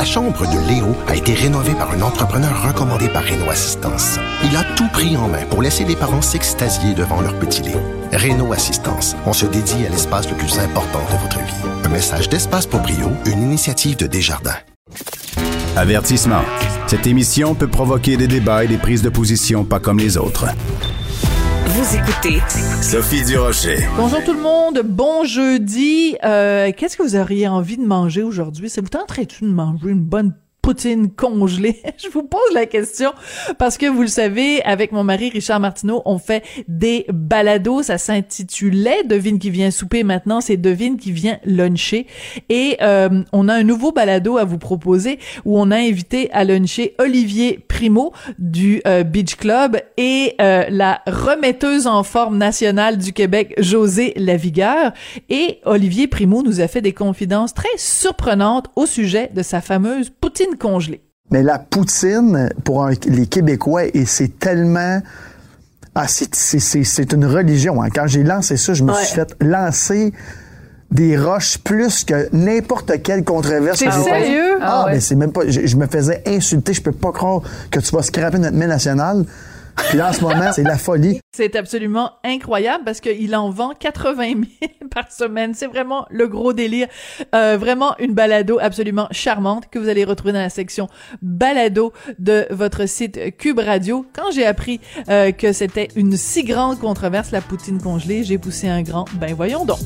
La chambre de Léo a été rénovée par un entrepreneur recommandé par Renault Assistance. Il a tout pris en main pour laisser les parents s'extasier devant leur petit Léo. Renault Assistance, on se dédie à l'espace le plus important de votre vie. Un message d'Espace pour Brio, une initiative de Desjardins. Avertissement. Cette émission peut provoquer des débats et des prises de position pas comme les autres. Vous écoutez Sophie Durocher. Bonjour tout le monde, bon jeudi. Euh, Qu'est-ce que vous auriez envie de manger aujourd'hui? Ça vous tenterait-tu de manger une bonne poutine congelée? Je vous pose la question parce que vous le savez, avec mon mari Richard Martineau, on fait des balados. Ça s'intitulait Devine qui vient souper. Maintenant, c'est Devine qui vient luncher. Et euh, on a un nouveau balado à vous proposer où on a invité à luncher Olivier Primo du euh, Beach Club et euh, la remetteuse en forme nationale du Québec, José Lavigueur. Et Olivier Primo nous a fait des confidences très surprenantes au sujet de sa fameuse poutine congelée. Mais la poutine, pour un- les Québécois, et c'est tellement... Ah, c'est- c'est c'est- c'est une religion. hein. Quand j'ai lancé ça, je me suis fait lancer des roches plus que n'importe quelle controverse. Passée. sérieux? Ah, Ah ouais. mais c'est même pas... Je, je me faisais insulter. Je peux pas croire que tu vas scraper notre main nationale. Puis en ce moment, c'est la folie. C'est absolument incroyable parce qu'il en vend 80 000 par semaine. C'est vraiment le gros délire. Euh, vraiment une balado absolument charmante que vous allez retrouver dans la section balado de votre site Cube Radio. Quand j'ai appris euh, que c'était une si grande controverse, la poutine congelée, j'ai poussé un grand. Ben voyons donc.